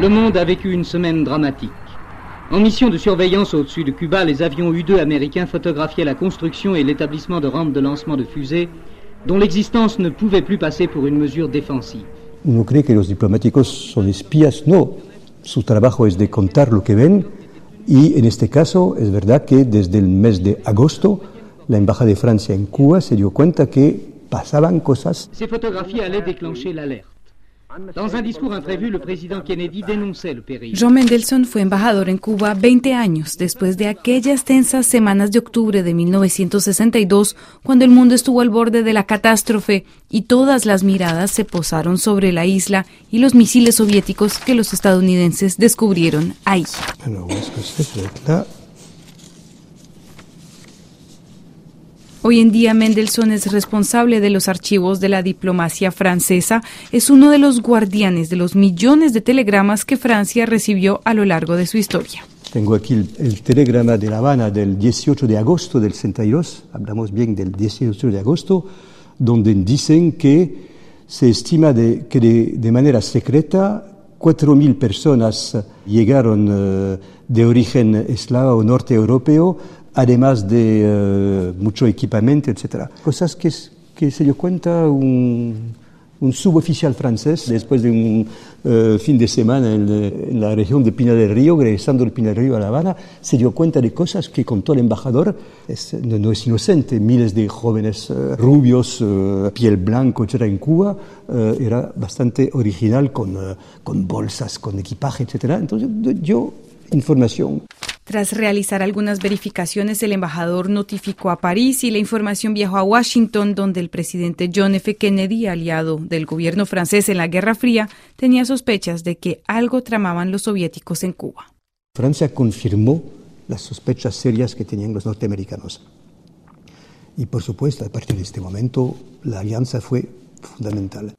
Le monde a vécu une semaine dramatique. En mission de surveillance au-dessus de Cuba, les avions U-2 américains photographiaient la construction et l'établissement de rampes de lancement de fusées dont l'existence ne pouvait plus passer pour une mesure défensive. Uno cree que los diplomáticos son espías, no. Su trabajo es de contar lo que ven y en este caso es verdad que desde el mes de agosto la Embajada de Francia en Cuba se dio cuenta que pasaban cosas. Ces photographies allaient déclencher l'alerte. Dans un discours imprévu, le président Kennedy dénonçait le péril. John Mendelssohn fue embajador en Cuba 20 años después de aquellas tensas semanas de octubre de 1962, cuando el mundo estuvo al borde de la catástrofe y todas las miradas se posaron sobre la isla y los misiles soviéticos que los estadounidenses descubrieron ahí. Bueno, es que usted ve la- Hoy en día Mendelssohn es responsable de los archivos de la diplomacia francesa, es uno de los guardianes de los millones de telegramas que Francia recibió a lo largo de su historia. Tengo aquí el, el telegrama de La Habana del 18 de agosto del 62, hablamos bien del 18 de agosto, donde dicen que se estima de, que de, de manera secreta 4.000 personas llegaron eh, de origen eslavo o norte europeo, además de eh, mucho equipamiento, etc. Cosas que, que se dio cuenta un, un suboficial francés después de un eh, fin de semana en, en la región de Pina del Río, regresando del Pina del Río a La Habana, se dio cuenta de cosas que contó el embajador. Es- no, no es inocente, miles de jóvenes eh, rubios, eh, piel blanco, etc. en Cuba, era bastante original con, con bolsas, con equipaje, etc. Entonces yo, información. Tras realizar algunas verificaciones, el embajador notificó a París y la información viajó a Washington, donde el presidente John F. Kennedy, aliado del gobierno francés en la Guerra Fría, tenía sospechas de que algo tramaban los soviéticos en Cuba. Francia confirmó las sospechas serias que tenían los norteamericanos. Y por supuesto, a partir de este momento, la alianza fue fundamental.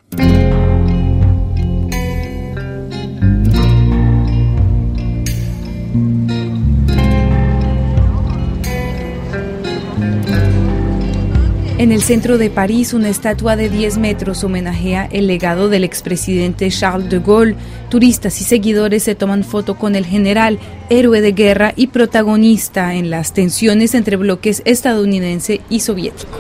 En el centro de París, una estatua de 10 metros homenajea el legado del expresidente Charles de Gaulle. Turistas y seguidores se toman foto con el general, héroe de guerra y protagonista en las tensiones entre bloques estadounidense y soviético.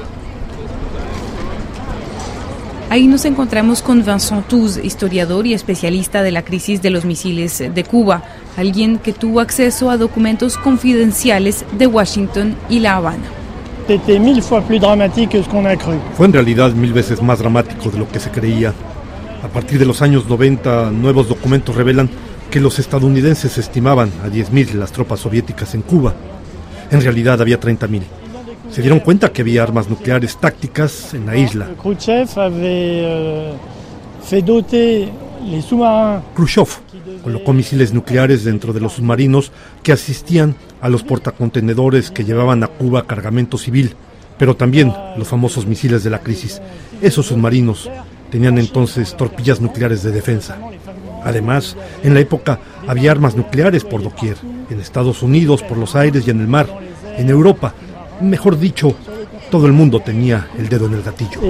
Ahí nos encontramos con Vincent Touz, historiador y especialista de la crisis de los misiles de Cuba, alguien que tuvo acceso a documentos confidenciales de Washington y La Habana. C'était mille fois plus dramatique que ce qu'on a cru. Fue en realidad mil veces más dramático de lo que se creía. A partir de los años 90, nuevos documentos revelan que los estadounidenses estimaban a 10.000 las tropas soviéticas en Cuba. En realidad había 30.000. Se dieron cuenta que había armas nucleares tácticas en la isla. Khrouchtchev avait euh, fait doter Khrushchev colocó misiles nucleares dentro de los submarinos que asistían a los portacontenedores que llevaban a Cuba cargamento civil, pero también los famosos misiles de la crisis. Esos submarinos tenían entonces torpillas nucleares de defensa. Además, en la época había armas nucleares por doquier, en Estados Unidos, por los aires y en el mar, en Europa. Mejor dicho, todo el mundo tenía el dedo en el gatillo.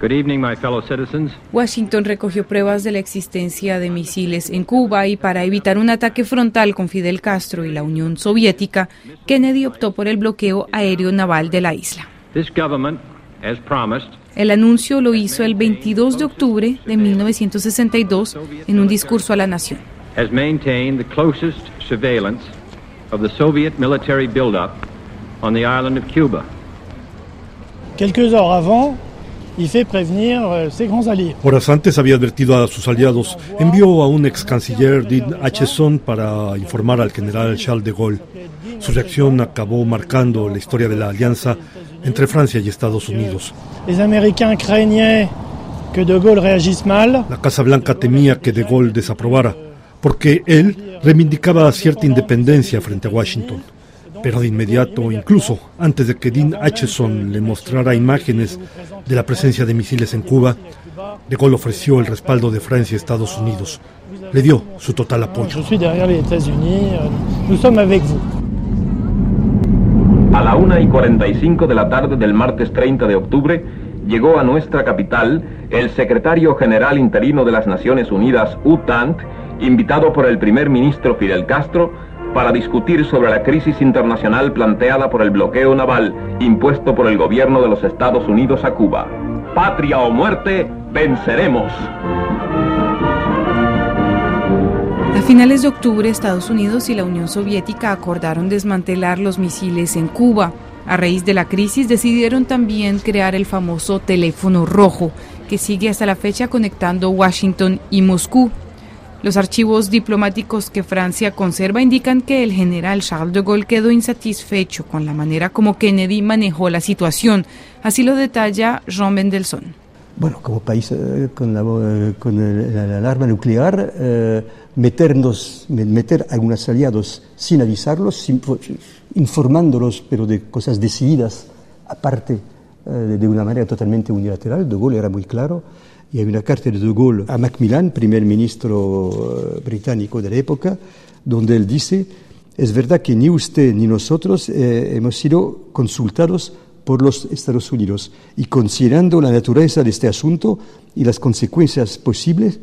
Good evening, my fellow citizens. Washington recogió pruebas de la existencia de misiles en Cuba y para evitar un ataque frontal con Fidel Castro y la Unión Soviética, Kennedy optó por el bloqueo aéreo naval de la isla. This government, as promised, El anuncio lo hizo el 22 de octubre de 1962 en un discurso a la nación. has maintained the closest surveillance of the Soviet military buildup on the island of Cuba. Quelques heures avant, il fait prévenir euh, ses grands alliés. Horas antes había advertido a sus aliados. Envió a un ex canciller, Dean Acheson, para informar al general Charles de Gaulle. Su reacción acabó marcando la historia de la alianza entre Francia y Estados Unidos. Les Américains craignaient que De Gaulle réagisse mal. La Casa Blanca temía que de Gaulle desaprobara, porque él reivindicaba cierta independencia frente a Washington. Pero de inmediato, incluso antes de que Dean Acheson le mostrara imágenes de la presencia de misiles en Cuba, de Gaulle ofreció el respaldo de Francia y Estados Unidos. Le dio su total apoyo. Euh. A la 1 y 45 de la tarde del martes 30 de octubre llegó a nuestra capital el secretario general interino de las Naciones Unidas, UTANT, invitado por el primer ministro Fidel Castro, para discutir sobre la crisis internacional planteada por el bloqueo naval impuesto por el gobierno de los Estados Unidos a Cuba. Patria o muerte, venceremos. A finales de octubre, Estados Unidos y la Unión Soviética acordaron desmantelar los misiles en Cuba. A raíz de la crisis decidieron también crear el famoso teléfono rojo, que sigue hasta la fecha conectando Washington y Moscú. Los archivos diplomáticos que Francia conserva indican que el general Charles de Gaulle quedó insatisfecho con la manera como Kennedy manejó la situación. Así lo detalla Jean Mendelssohn. Bueno, como país eh, con, la, eh, con el, arma nuclear, eh, meternos, meter a algunos aliados sin avisarlos, informándolos, pero de cosas decididas, aparte de una manera totalmente unilateral. De Gaulle era muy claro. Y hay una carta de De Gaulle a Macmillan, primer ministro eh, británico de la época, donde él dice, es verdad que ni usted ni nosotros eh, hemos sido consultados por los Estados Unidos y considerando la naturaleza de este asunto y las consecuencias posibles,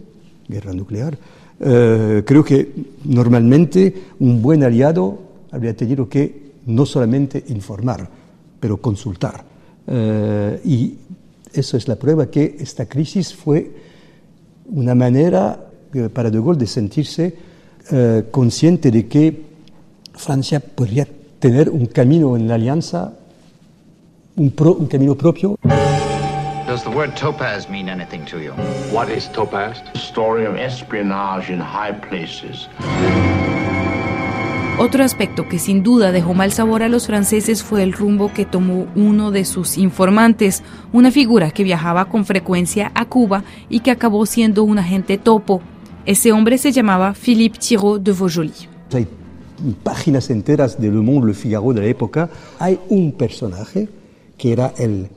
guerra nuclear, eh, creo que normalmente un buen aliado habría tenido que no solamente informar, pero consultar. y eso es la prueba que esta crisis fue una manera eh, para De Gaulle de sentirse eh, consciente de que Francia podría tener un camino en la alianza, un, pro, un camino propio. Does the word topaz mean anything to you? What is topaz? story of espionage in high places. Otro aspecto que sin duda dejó mal sabor a los franceses fue el rumbo que tomó uno de sus informantes, una figura que viajaba con frecuencia a Cuba y que acabó siendo un agente topo. Ese hombre se llamaba Philippe Thiraud de Vaujoli. Hay páginas enteras de Le Monde, Le Figaro de la época. Hay un personaje que era el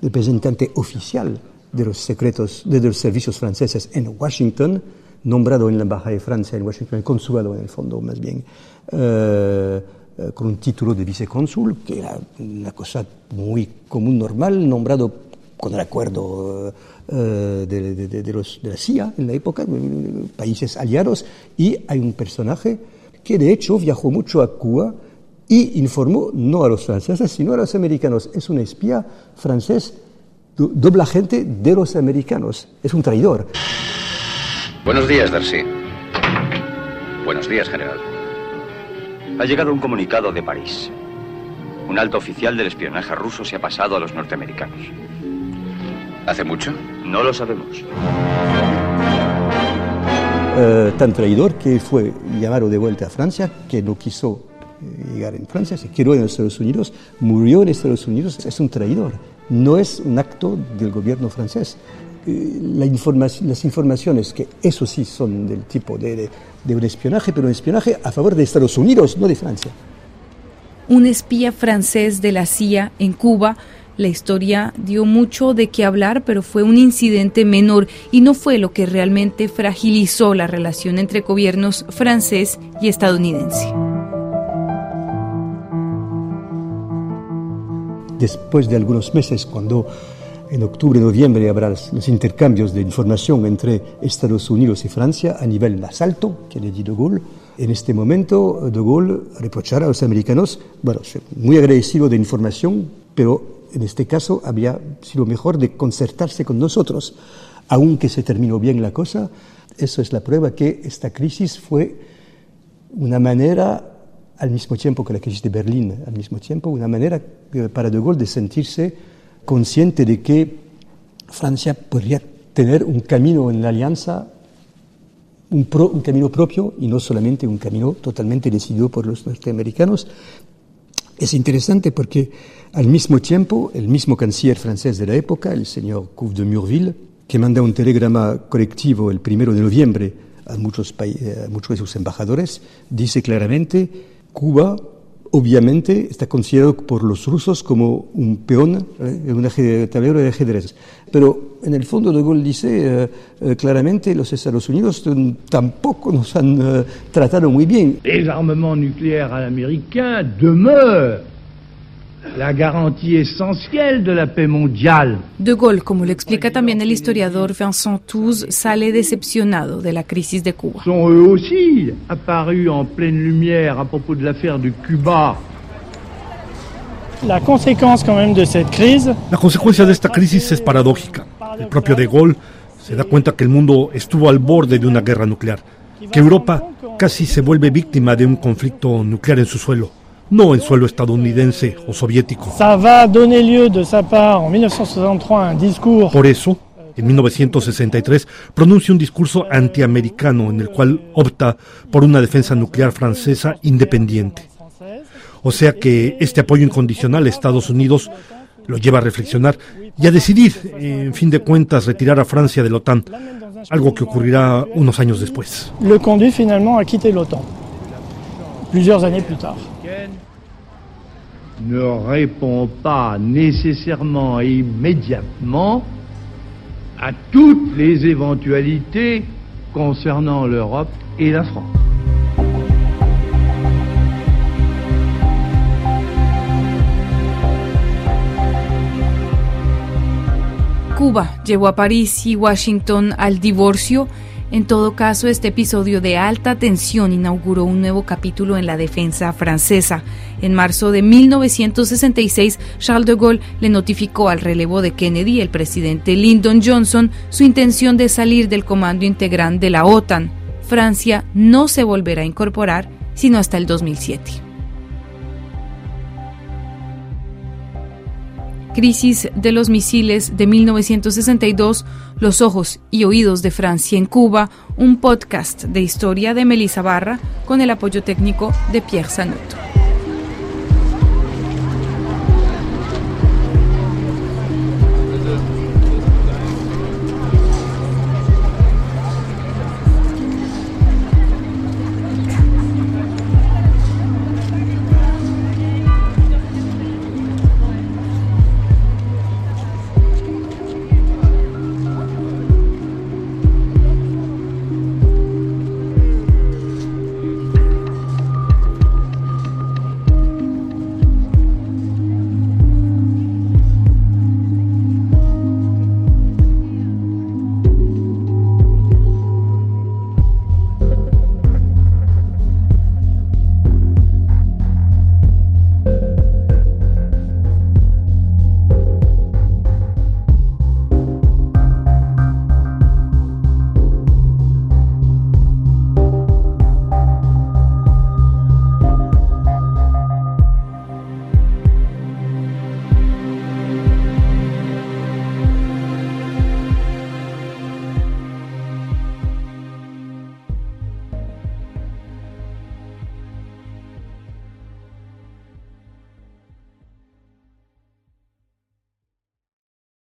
representante oficial de los secretos, de los servicios franceses en Washington, nombrado en la Embajada de Francia en Washington, el consulado en el fondo más bien, eh, con un título de vicecónsul, que era una cosa muy común, normal, nombrado con el acuerdo eh, de, los, de, la CIA en la época, países aliados, y hay un personaje que de hecho viajó mucho a Cuba y informó no a los franceses, sino a los americanos. Es un espía francés, doble agente de los americanos, es un traidor. Buenos días, Darcy. Buenos días, general. Ha llegado un comunicado de París. Un alto oficial del espionaje ruso se ha pasado a los norteamericanos. ¿Hace mucho? No lo sabemos. Eh, tan traidor que fue llamado de vuelta a Francia, que no quiso eh, llegar en Francia, se quedó en Estados Unidos, murió en Estados Unidos, es un traidor. No es un acto del gobierno francés, eh, la las informaciones, que eso sí son del tipo de, de, un espionaje, pero un espionaje a favor de Estados Unidos, no de Francia. Un espía francés de la CIA en Cuba. La historia dio mucho de qué hablar, pero fue un incidente menor y no fue lo que realmente fragilizó la relación entre gobiernos francés y estadounidense. Después de algunos meses, cuando en octubre, noviembre habrá los intercambios de información entre Estados Unidos y Francia a nivel más alto, que le di De Gaulle. En este momento, De Gaulle reprochará a los americanos, bueno, muy agradecido de información, pero en este caso habría sido mejor de concertarse con nosotros. Aunque se terminó bien la cosa, eso es la prueba que esta crisis fue una manera, al mismo tiempo que la crisis de Berlín, al mismo tiempo, una manera eh, para De Gaulle de sentirse consciente de que Francia podría tener un camino en la alianza, un, camino propio y no solamente un camino totalmente decidido por los norteamericanos. Es interesante porque al mismo tiempo el mismo canciller francés de la época, el señor Couve de Murville, que manda un telegrama colectivo el primero de noviembre a muchos, a muchos de sus embajadores, dice claramente Cuba obviamente está considerado por los rusos como un peón ¿eh? un tablero de ajedrez. Pero en el fondo De Gaulle dice eh, eh, claramente los Estados Unidos tampoco nos han tratado muy bien. Les armements nucléaires demeurent la garantie essentielle de la paix mondiale. De Gaulle, como lo explica también el historiador Vincent Touze, sale decepcionado de la crisis de Cuba. Sont eux aussi apparus en pleine lumière à propos de l'affaire de Cuba. La conséquence quand même de cette crise. La consecuencia de esta crisis es paradójica. El propio De Gaulle se da cuenta que el mundo estuvo al borde de una guerra nuclear, que Europa casi se vuelve víctima de un conflicto nuclear en su suelo, no en suelo estadounidense o soviético. Ça va donner lieu de sa part en 1963 un discours. Por eso, en 1963, pronuncia un discurso antiamericano en el cual opta por una defensa nuclear francesa independiente. O sea que este apoyo incondicional a Estados Unidos lo lleva a reflexionar y a decidir, en fin de cuentas, retirar a Francia de la OTAN, algo que ocurrirá unos años después. Le conduit finalement à quitter l'OTAN, plusieurs années plus tard. Ne répond pas nécessairement et immédiatement à toutes les éventualités concernant l'Europe et la France. Cuba llevó a París y Washington al divorcio. En todo caso, este episodio de alta tensión inauguró un nuevo capítulo en la defensa francesa. En marzo de 1966, Charles de Gaulle le notificó al relevo de Kennedy, el presidente Lyndon Johnson, su intención de salir del comando integral de la OTAN. Francia no se volverá a incorporar sino hasta el 2007. Crisis de los misiles de 1962, Los ojos y oídos de Francia en Cuba, un podcast de historia de Melissa Barra con el apoyo técnico de Pierre Sanuto.